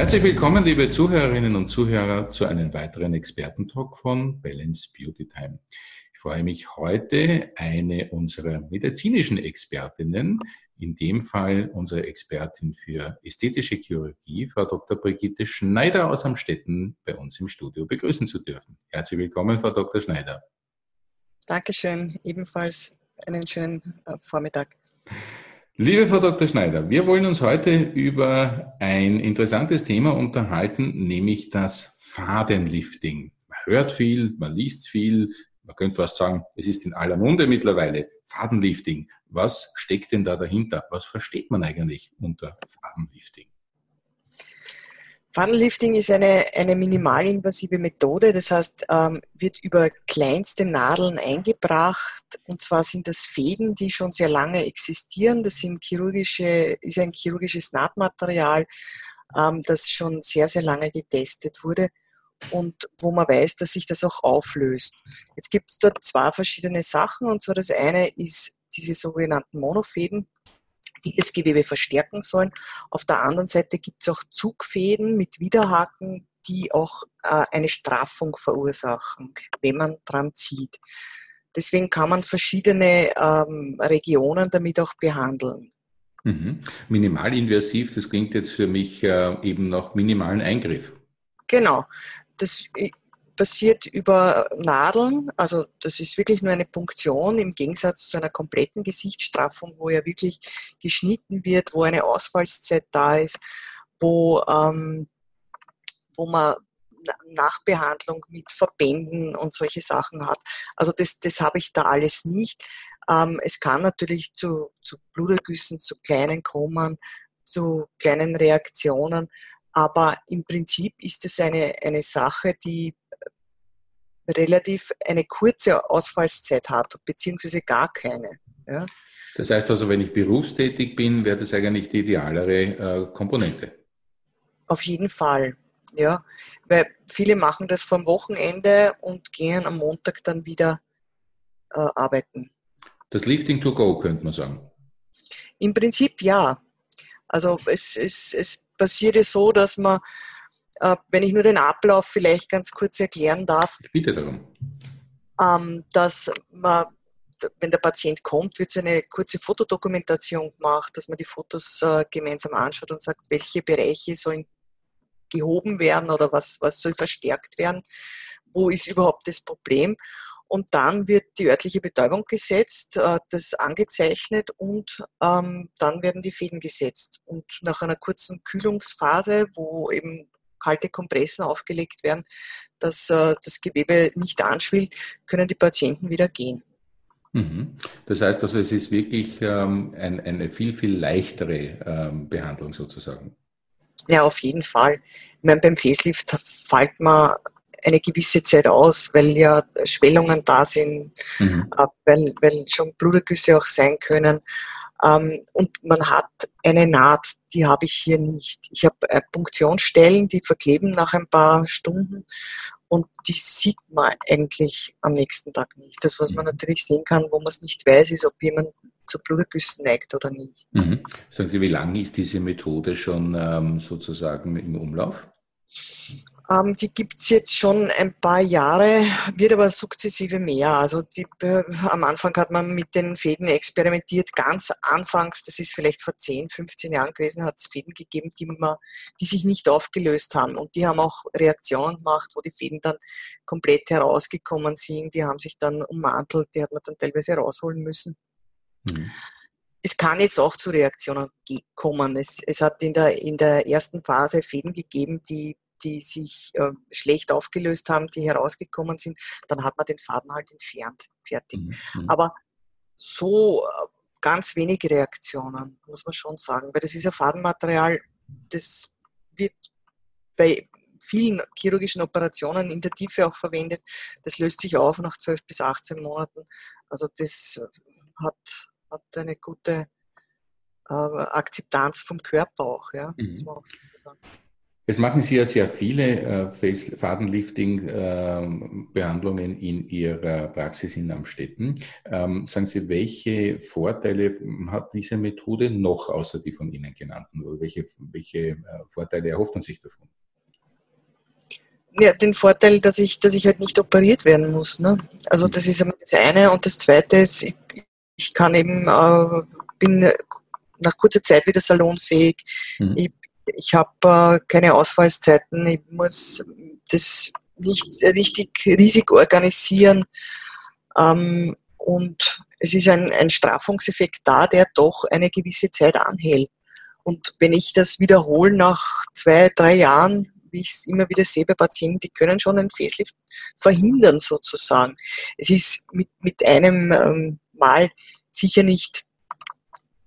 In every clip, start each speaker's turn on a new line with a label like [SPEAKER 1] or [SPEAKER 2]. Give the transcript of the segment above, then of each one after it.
[SPEAKER 1] Herzlich willkommen, liebe Zuhörerinnen und Zuhörer, zu einem weiteren Expertentalk von Balance Beauty Time. Ich freue mich heute, eine unserer medizinischen Expertinnen, in dem Fall unsere Expertin für ästhetische Chirurgie, Frau Dr. Brigitte Schneider aus Amstetten, bei uns im Studio begrüßen zu dürfen. Herzlich willkommen, Frau Dr. Schneider.
[SPEAKER 2] Dankeschön, ebenfalls einen schönen äh, Vormittag.
[SPEAKER 1] Liebe Frau Dr. Schneider, wir wollen uns heute über ein interessantes Thema unterhalten, nämlich das Fadenlifting. Man hört viel, man liest viel, man könnte fast sagen, es ist in aller Munde mittlerweile. Fadenlifting. Was steckt denn da dahinter? Was versteht man eigentlich unter Fadenlifting?
[SPEAKER 2] Funnellifting ist eine, eine minimalinvasive Methode, das heißt, ähm, wird über kleinste Nadeln eingebracht. Und zwar sind das Fäden, die schon sehr lange existieren. Das sind chirurgische, ist ein chirurgisches Nahtmaterial, ähm, das schon sehr, sehr lange getestet wurde und wo man weiß, dass sich das auch auflöst. Jetzt gibt es dort zwei verschiedene Sachen. Und zwar das eine ist diese sogenannten Monofäden die das Gewebe verstärken sollen. Auf der anderen Seite gibt es auch Zugfäden mit Widerhaken, die auch äh, eine Straffung verursachen, wenn man dran zieht. Deswegen kann man verschiedene ähm, Regionen damit auch behandeln.
[SPEAKER 1] Mhm. Minimalinvasiv, das klingt jetzt für mich äh, eben nach minimalen Eingriff.
[SPEAKER 2] Genau. Das passiert über Nadeln, also das ist wirklich nur eine Punktion im Gegensatz zu einer kompletten Gesichtsstraffung, wo ja wirklich geschnitten wird, wo eine Ausfallszeit da ist, wo, ähm, wo man Nachbehandlung mit Verbänden und solche Sachen hat. Also das, das habe ich da alles nicht. Ähm, es kann natürlich zu, zu Blutergüssen, zu kleinen kommen, zu kleinen Reaktionen, aber im Prinzip ist es eine, eine Sache, die relativ eine kurze Ausfallszeit hat, beziehungsweise gar keine. Ja.
[SPEAKER 1] Das heißt also, wenn ich berufstätig bin, wäre das eigentlich die idealere äh, Komponente.
[SPEAKER 2] Auf jeden Fall, ja. Weil viele machen das vom Wochenende und gehen am Montag dann wieder äh, arbeiten.
[SPEAKER 1] Das Lifting to go, könnte man sagen.
[SPEAKER 2] Im Prinzip ja. Also es, es, es passiert ja so, dass man wenn ich nur den Ablauf vielleicht ganz kurz erklären darf.
[SPEAKER 1] Ich bitte darum.
[SPEAKER 2] Ähm, dass man, wenn der Patient kommt, wird so eine kurze Fotodokumentation gemacht, dass man die Fotos äh, gemeinsam anschaut und sagt, welche Bereiche sollen gehoben werden oder was, was soll verstärkt werden, wo ist überhaupt das Problem. Und dann wird die örtliche Betäubung gesetzt, äh, das angezeichnet und ähm, dann werden die Fäden gesetzt. Und nach einer kurzen Kühlungsphase, wo eben kalte Kompressen aufgelegt werden, dass äh, das Gewebe nicht anschwillt, können die Patienten wieder gehen.
[SPEAKER 1] Mhm. Das heißt also, es ist wirklich ähm, ein, eine viel, viel leichtere ähm, Behandlung sozusagen.
[SPEAKER 2] Ja, auf jeden Fall. Ich meine, beim Facelift fällt man eine gewisse Zeit aus, weil ja Schwellungen da sind, mhm. Äh, weil, weil schon Blutergüsse auch sein können. Ähm, und man hat eine Naht, die habe ich hier nicht. Ich habe äh, Punktionsstellen, die verkleben nach ein paar Stunden und die sieht man eigentlich am nächsten Tag nicht. Das, was man mhm. natürlich sehen kann, wo man es nicht weiß, ist, ob jemand zu Blutergüssen neigt oder nicht.
[SPEAKER 1] Mhm. Sagen Sie, wie lange ist diese Methode schon ähm, sozusagen im Umlauf?
[SPEAKER 2] Ähm, die gibt es jetzt schon ein paar Jahre, wird aber sukzessive mehr. Also die, äh, am Anfang hat man mit den Fäden experimentiert. Ganz anfangs, das ist vielleicht vor 10, 15 Jahren gewesen, hat es Fäden gegeben, die, man, die sich nicht aufgelöst haben. Und die haben auch Reaktionen gemacht, wo die Fäden dann komplett herausgekommen sind. Die haben sich dann ummantelt, die hat man dann teilweise rausholen müssen. Mhm. Es kann jetzt auch zu Reaktionen kommen. Es, es hat in der, in der ersten Phase Fäden gegeben, die die sich äh, schlecht aufgelöst haben, die herausgekommen sind, dann hat man den Faden halt entfernt. Fertig. Mhm. mhm. Aber so äh, ganz wenige Reaktionen, muss man schon sagen. Weil das ist ein Fadenmaterial, das wird bei vielen chirurgischen Operationen in der Tiefe auch verwendet. Das löst sich auf nach 12 bis 18 Monaten. Also das hat, hat eine gute äh, Akzeptanz vom Körper auch, ja, mhm. muss man auch
[SPEAKER 1] so sagen. Jetzt machen Sie ja sehr viele äh, Fadenlifting-Behandlungen äh, in Ihrer Praxis in Amstetten. Ähm, sagen Sie, welche Vorteile hat diese Methode noch außer die von Ihnen genannten? Oder welche, welche äh, Vorteile erhofft man sich davon?
[SPEAKER 2] Ja, den Vorteil, dass ich, dass ich halt nicht operiert werden muss. Ne? Also das ist das eine. Und das zweite ist, ich, ich kann eben, äh, bin nach kurzer Zeit wieder salonfähig. Mhm. Ich ich habe äh, keine Ausfallszeiten, ich muss das nicht richtig riesig organisieren. Ähm, und es ist ein, ein Strafungseffekt da, der doch eine gewisse Zeit anhält. Und wenn ich das wiederhole nach zwei, drei Jahren, wie ich es immer wieder sehe bei Patienten, die können schon einen Facelift verhindern sozusagen. Es ist mit, mit einem ähm, Mal sicher nicht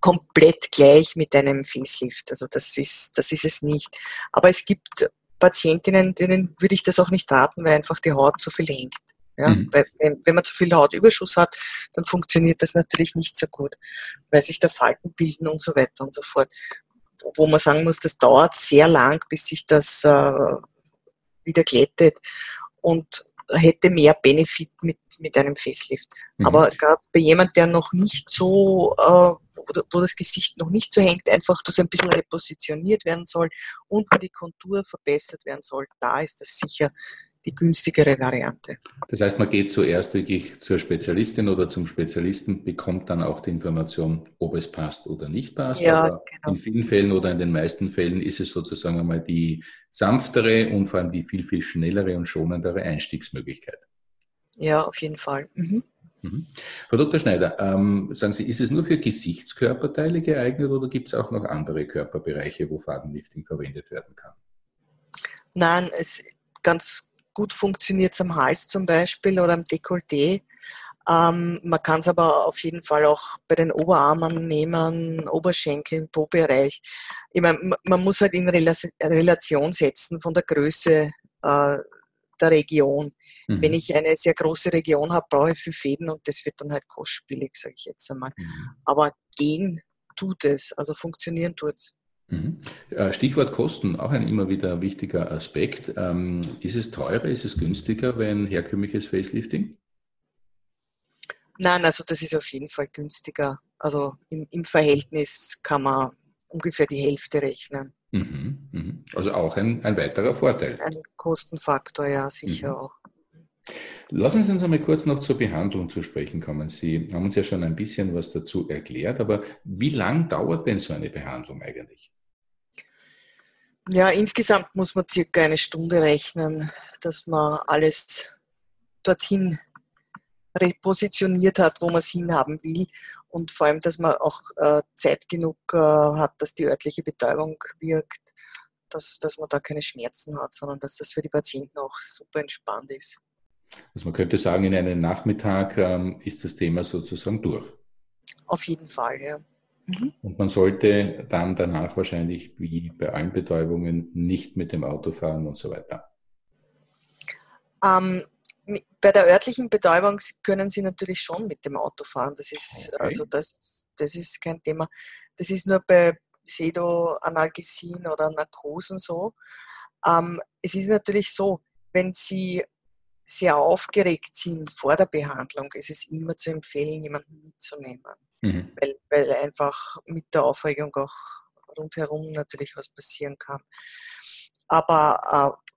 [SPEAKER 2] komplett gleich mit einem Facelift. Also das ist, das ist es nicht. Aber es gibt Patientinnen, denen würde ich das auch nicht raten, weil einfach die Haut zu viel hängt. Ja, mhm. weil, wenn, wenn, man zu viel Hautüberschuss hat, dann funktioniert das natürlich nicht so gut, weil sich da Falten bilden und so weiter und so fort. Wo man sagen muss, das dauert sehr lang, bis sich das äh, wieder glättet. Und hätte mehr Benefit mit, mit einem Facelift. Mhm. Aber gerade bei jemand, der noch nicht so, äh, wo, wo, das Gesicht noch nicht so hängt, einfach das ein bisschen repositioniert werden soll und die Kontur verbessert werden soll, da ist das sicher die günstigere Variante.
[SPEAKER 1] Das heißt, man geht zuerst wirklich zur Spezialistin oder zum Spezialisten, bekommt dann auch die Information, ob es passt oder nicht passt. Ja, Aber genau. in vielen Fällen oder in den meisten Fällen ist es sozusagen einmal die sanftere und vor allem die viel, viel schnellere und schonendere Einstiegsmöglichkeit.
[SPEAKER 2] Ja, auf jeden Fall. Mhm.
[SPEAKER 1] Mhm. Frau Dr. Schneider, ähm, sagen Sie, ist es nur für Gesichtskörperteile geeignet oder gibt es auch noch andere Körperbereiche, wo Fadenlifting verwendet werden kann?
[SPEAKER 2] Nein, es ganz Gut funktioniert es am Hals zum Beispiel oder am Dekolleté. Ähm, man kann es aber auf jeden Fall auch bei den Oberarmen nehmen, Oberschenkeln, Po-Bereich. Ich mein, man muss halt in Relation setzen von der Größe äh, der Region. Mhm. Wenn ich eine sehr große Region habe, brauche ich viel Fäden und das wird dann halt kostspielig, sage ich jetzt einmal. Mhm. Aber gehen tut es, also funktionieren tut es.
[SPEAKER 1] Mhm. Stichwort Kosten, auch ein immer wieder wichtiger Aspekt. Ähm, ist es teurer, ist es günstiger, wenn herkömmliches Facelifting?
[SPEAKER 2] Nein, also das ist auf jeden Fall günstiger. Also im, im Verhältnis kann man ungefähr die Hälfte rechnen.
[SPEAKER 1] Mhm, mhm. Also auch ein, ein weiterer Vorteil.
[SPEAKER 2] Ein Kostenfaktor, ja, sicher mhm. auch.
[SPEAKER 1] Lassen Sie uns einmal kurz noch zur Behandlung zu sprechen kommen. Sie haben uns ja schon ein bisschen was dazu erklärt, aber wie lang dauert denn so eine Behandlung eigentlich?
[SPEAKER 2] Ja, insgesamt muss man circa eine Stunde rechnen, dass man alles dorthin repositioniert hat, wo man es hinhaben will. Und vor allem, dass man auch äh, Zeit genug äh, hat, dass die örtliche Betäubung wirkt, dass, dass man da keine Schmerzen hat, sondern dass das für die Patienten auch super entspannt ist.
[SPEAKER 1] Also man könnte sagen, in einem Nachmittag ähm, ist das Thema sozusagen durch.
[SPEAKER 2] Auf jeden Fall, ja.
[SPEAKER 1] Mhm. Und man sollte dann danach wahrscheinlich wie bei allen Betäubungen nicht mit dem Auto fahren und so weiter.
[SPEAKER 2] Ähm, bei der örtlichen Betäubung können Sie natürlich schon mit dem Auto fahren. Das ist, okay. also das, das ist kein Thema. Das ist nur bei Pseudoanalgesien oder Narkosen so. Ähm, es ist natürlich so, wenn Sie sehr aufgeregt sind vor der Behandlung, ist es immer zu empfehlen, jemanden mitzunehmen. Mhm. Weil, weil einfach mit der Aufregung auch rundherum natürlich was passieren kann. Aber äh,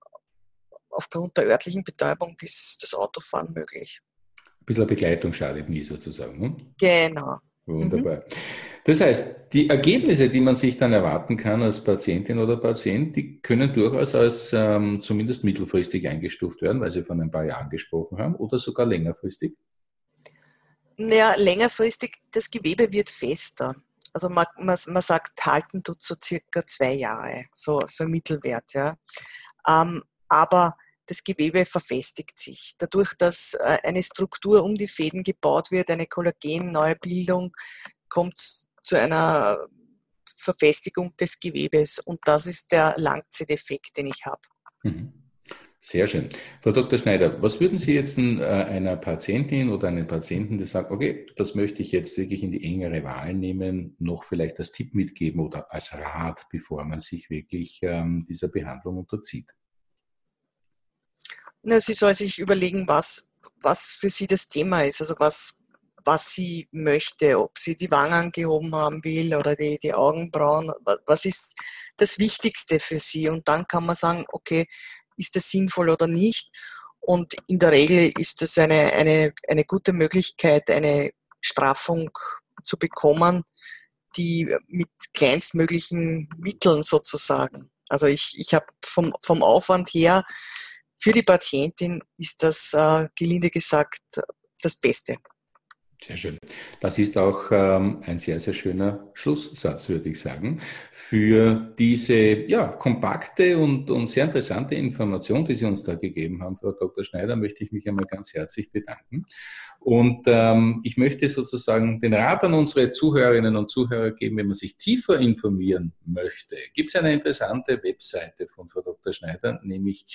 [SPEAKER 2] aufgrund der örtlichen Betäubung ist das Autofahren möglich.
[SPEAKER 1] Ein bisschen Begleitung schadet nie sozusagen.
[SPEAKER 2] Ne? Genau.
[SPEAKER 1] Wunderbar. Mhm. Das heißt, die Ergebnisse, die man sich dann erwarten kann als Patientin oder Patient, die können durchaus als ähm, zumindest mittelfristig eingestuft werden, weil Sie von ein paar Jahren gesprochen haben, oder sogar längerfristig.
[SPEAKER 2] Naja, längerfristig, das Gewebe wird fester. Also man, man, man sagt, halten tut so circa zwei Jahre, so, so ein Mittelwert. Ja. Ähm, aber das Gewebe verfestigt sich. Dadurch, dass äh, eine Struktur um die Fäden gebaut wird, eine Kollagenneubildung, kommt zu einer Verfestigung des Gewebes. Und das ist der Langzeiteffekt, den ich habe.
[SPEAKER 1] Mhm. Sehr schön. Frau Dr. Schneider, was würden Sie jetzt äh, einer Patientin oder einem Patienten, der sagt, okay, das möchte ich jetzt wirklich in die engere Wahl nehmen, noch vielleicht als Tipp mitgeben oder als Rat, bevor man sich wirklich ähm, dieser Behandlung unterzieht?
[SPEAKER 2] Na, sie soll sich überlegen, was, was für sie das Thema ist, also was, was sie möchte, ob sie die Wangen gehoben haben will oder die, die Augenbrauen, was ist das Wichtigste für sie. Und dann kann man sagen, okay, ist das sinnvoll oder nicht. Und in der Regel ist das eine, eine, eine gute Möglichkeit, eine Straffung zu bekommen, die mit kleinstmöglichen Mitteln sozusagen. Also ich, ich habe vom, vom Aufwand her für die Patientin ist das äh, gelinde gesagt das Beste.
[SPEAKER 1] Sehr schön. Das ist auch ähm, ein sehr, sehr schöner Schlusssatz, würde ich sagen, für diese ja, kompakte und, und sehr interessante Information, die Sie uns da gegeben haben, Frau Dr. Schneider, möchte ich mich einmal ganz herzlich bedanken. Und ähm, ich möchte sozusagen den Rat an unsere Zuhörerinnen und Zuhörer geben, wenn man sich tiefer informieren möchte. Gibt es eine interessante Webseite von Frau Dr. Schneider, nämlich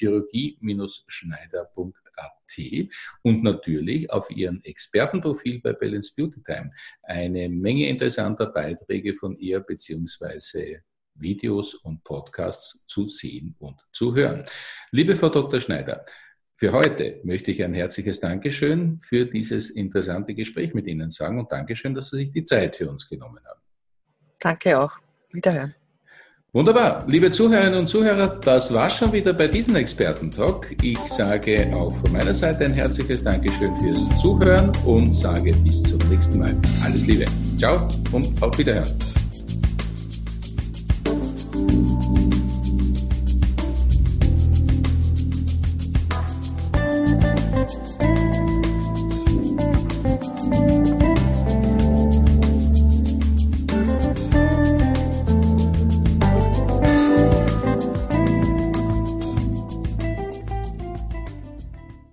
[SPEAKER 1] chirurgie-schneider.at und natürlich auf ihrem Expertenprofil bei Balance Beauty Time eine Menge interessanter Beiträge von ihr beziehungsweise Videos und Podcasts zu sehen und zu hören. Liebe Frau Dr. Schneider, für heute möchte ich ein herzliches Dankeschön für dieses interessante Gespräch mit Ihnen sagen und Dankeschön, dass Sie sich die Zeit für uns genommen haben.
[SPEAKER 2] Danke auch. Wiederhören.
[SPEAKER 1] Wunderbar. Liebe Zuhörerinnen und Zuhörer, das war schon wieder bei diesem Expertentalk. Ich sage auch von meiner Seite ein herzliches Dankeschön fürs Zuhören und sage bis zum nächsten Mal. Alles Liebe. Ciao und auf Wiederhören.